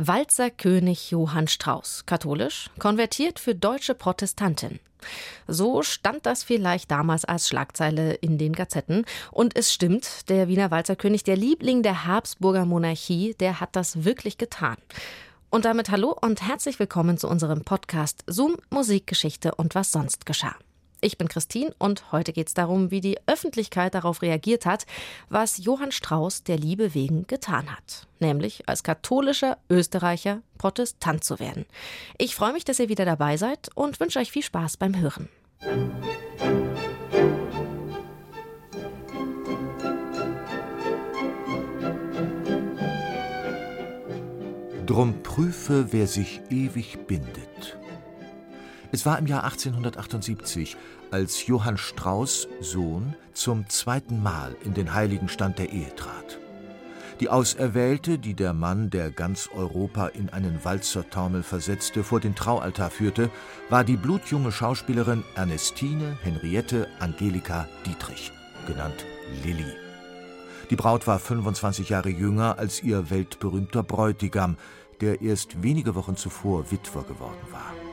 Walzerkönig Johann Strauß, katholisch, konvertiert für deutsche Protestantin. So stand das vielleicht damals als Schlagzeile in den Gazetten. Und es stimmt, der Wiener Walzerkönig, der Liebling der Habsburger Monarchie, der hat das wirklich getan. Und damit hallo und herzlich willkommen zu unserem Podcast Zoom, Musikgeschichte und was sonst geschah. Ich bin Christine und heute geht es darum, wie die Öffentlichkeit darauf reagiert hat, was Johann Strauß der Liebe wegen getan hat, nämlich als katholischer Österreicher Protestant zu werden. Ich freue mich, dass ihr wieder dabei seid und wünsche euch viel Spaß beim Hören. Drum prüfe, wer sich ewig bindet es war im Jahr 1878, als Johann Strauß, Sohn, zum zweiten Mal in den heiligen Stand der Ehe trat. Die Auserwählte, die der Mann, der ganz Europa in einen Walzertaumel versetzte, vor den Traualtar führte, war die blutjunge Schauspielerin Ernestine Henriette Angelika Dietrich, genannt Lilli. Die Braut war 25 Jahre jünger als ihr weltberühmter Bräutigam, der erst wenige Wochen zuvor Witwer geworden war.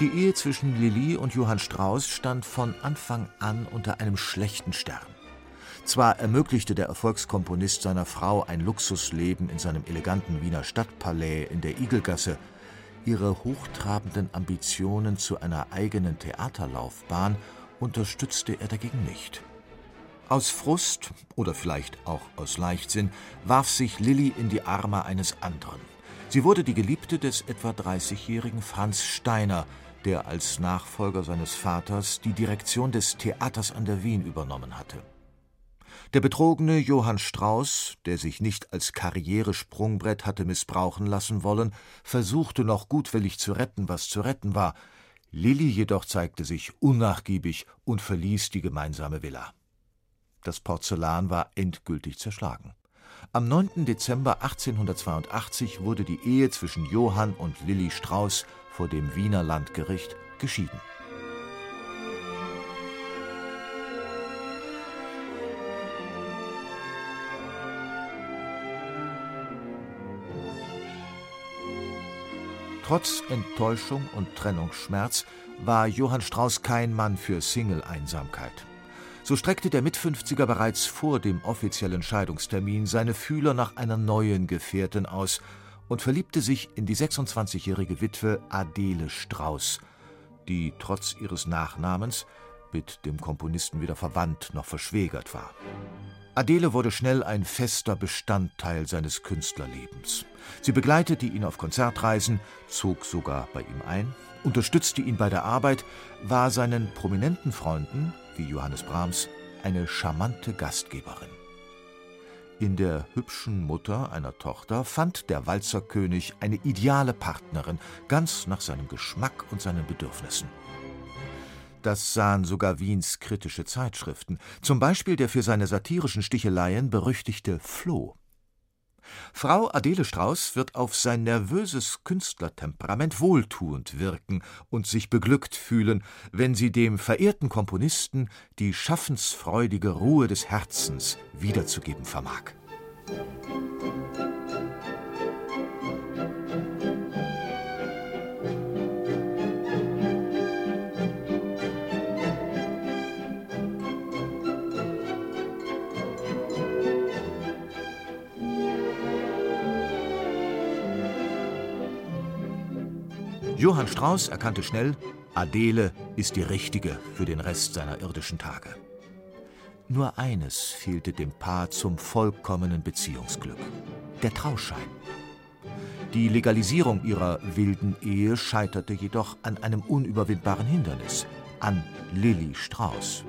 Die Ehe zwischen Lilly und Johann Strauß stand von Anfang an unter einem schlechten Stern. Zwar ermöglichte der Erfolgskomponist seiner Frau ein Luxusleben in seinem eleganten Wiener Stadtpalais in der Igelgasse, ihre hochtrabenden Ambitionen zu einer eigenen Theaterlaufbahn unterstützte er dagegen nicht. Aus Frust oder vielleicht auch aus Leichtsinn warf sich Lilly in die Arme eines anderen. Sie wurde die Geliebte des etwa 30-jährigen Franz Steiner, der als Nachfolger seines Vaters die Direktion des Theaters an der Wien übernommen hatte. Der betrogene Johann Strauß, der sich nicht als Karrieresprungbrett hatte missbrauchen lassen wollen, versuchte noch gutwillig zu retten, was zu retten war. Lilli jedoch zeigte sich unnachgiebig und verließ die gemeinsame Villa. Das Porzellan war endgültig zerschlagen. Am 9. Dezember 1882 wurde die Ehe zwischen Johann und Lilli Strauß vor dem Wiener Landgericht geschieden. Trotz Enttäuschung und Trennungsschmerz war Johann Strauß kein Mann für Single-Einsamkeit. So streckte der Mitfünfziger bereits vor dem offiziellen Scheidungstermin seine Fühler nach einer neuen Gefährtin aus und verliebte sich in die 26-jährige Witwe Adele Strauß, die trotz ihres Nachnamens mit dem Komponisten weder verwandt noch verschwägert war. Adele wurde schnell ein fester Bestandteil seines Künstlerlebens. Sie begleitete ihn auf Konzertreisen, zog sogar bei ihm ein, unterstützte ihn bei der Arbeit, war seinen prominenten Freunden, wie Johannes Brahms, eine charmante Gastgeberin. In der hübschen Mutter einer Tochter fand der Walzerkönig eine ideale Partnerin, ganz nach seinem Geschmack und seinen Bedürfnissen. Das sahen sogar Wiens kritische Zeitschriften, zum Beispiel der für seine satirischen Sticheleien berüchtigte Floh. Frau Adele Strauß wird auf sein nervöses Künstlertemperament wohltuend wirken und sich beglückt fühlen, wenn sie dem verehrten Komponisten die schaffensfreudige Ruhe des Herzens wiederzugeben vermag. Johann Strauß erkannte schnell, Adele ist die richtige für den Rest seiner irdischen Tage. Nur eines fehlte dem Paar zum vollkommenen Beziehungsglück: der Trauschein. Die Legalisierung ihrer wilden Ehe scheiterte jedoch an einem unüberwindbaren Hindernis, an Lilli Strauß.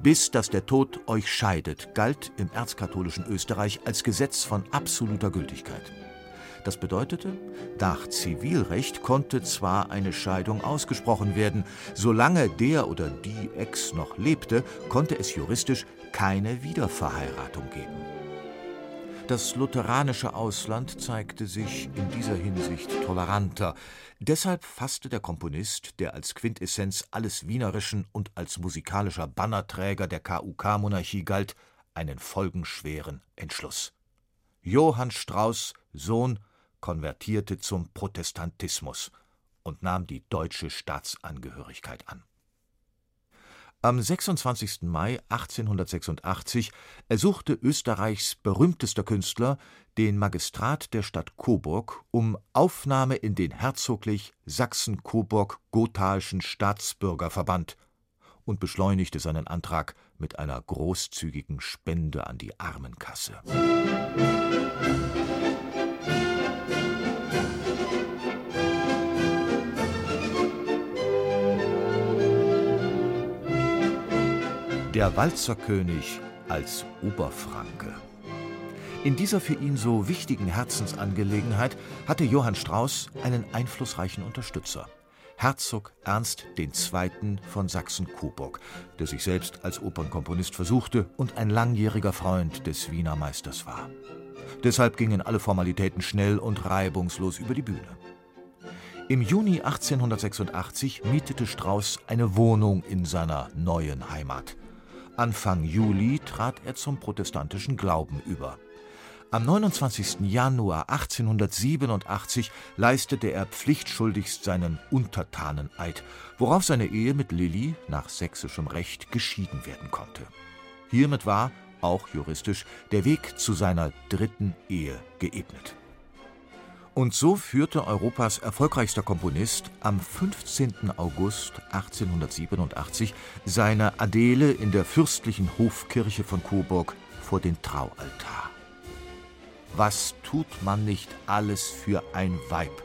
Bis dass der Tod euch scheidet, galt im erzkatholischen Österreich als Gesetz von absoluter Gültigkeit. Das bedeutete, nach Zivilrecht konnte zwar eine Scheidung ausgesprochen werden, solange der oder die Ex noch lebte, konnte es juristisch keine Wiederverheiratung geben. Das lutheranische Ausland zeigte sich in dieser Hinsicht toleranter. Deshalb fasste der Komponist, der als Quintessenz alles Wienerischen und als musikalischer Bannerträger der KUK-Monarchie galt, einen folgenschweren Entschluss. Johann Strauß, Sohn, konvertierte zum Protestantismus und nahm die deutsche Staatsangehörigkeit an. Am 26. Mai 1886 ersuchte Österreichs berühmtester Künstler den Magistrat der Stadt Coburg um Aufnahme in den herzoglich Sachsen-Coburg-Gothaischen Staatsbürgerverband und beschleunigte seinen Antrag mit einer großzügigen Spende an die Armenkasse. Der Walzerkönig als Oberfranke. In dieser für ihn so wichtigen Herzensangelegenheit hatte Johann Strauß einen einflussreichen Unterstützer. Herzog Ernst II. von Sachsen-Coburg, der sich selbst als Opernkomponist versuchte und ein langjähriger Freund des Wiener Meisters war. Deshalb gingen alle Formalitäten schnell und reibungslos über die Bühne. Im Juni 1886 mietete Strauß eine Wohnung in seiner neuen Heimat. Anfang Juli trat er zum protestantischen Glauben über. Am 29. Januar 1887 leistete er pflichtschuldigst seinen Untertaneneid, worauf seine Ehe mit Lilly nach sächsischem Recht geschieden werden konnte. Hiermit war, auch juristisch, der Weg zu seiner dritten Ehe geebnet. Und so führte Europas erfolgreichster Komponist am 15. August 1887 seine Adele in der fürstlichen Hofkirche von Coburg vor den Traualtar. Was tut man nicht alles für ein Weib?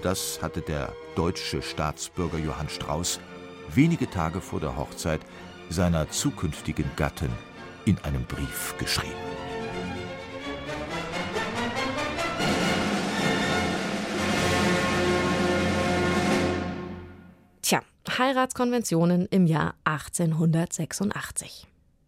Das hatte der deutsche Staatsbürger Johann Strauß wenige Tage vor der Hochzeit seiner zukünftigen Gattin in einem Brief geschrieben. Heiratskonventionen im Jahr 1886.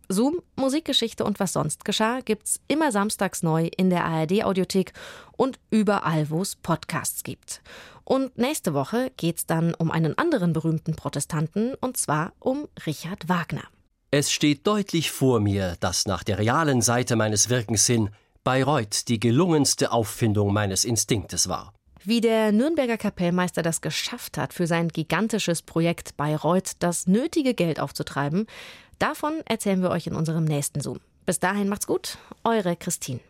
Zoom, Musikgeschichte und was sonst geschah gibt's immer samstags neu in der ARD Audiothek und überall, wo es Podcasts gibt. Und nächste Woche geht's dann um einen anderen berühmten Protestanten und zwar um Richard Wagner. Es steht deutlich vor mir, dass nach der realen Seite meines Wirkens hin Bayreuth die gelungenste Auffindung meines Instinktes war. Wie der Nürnberger Kapellmeister das geschafft hat, für sein gigantisches Projekt Bayreuth das nötige Geld aufzutreiben, davon erzählen wir euch in unserem nächsten Zoom. Bis dahin macht's gut, eure Christine.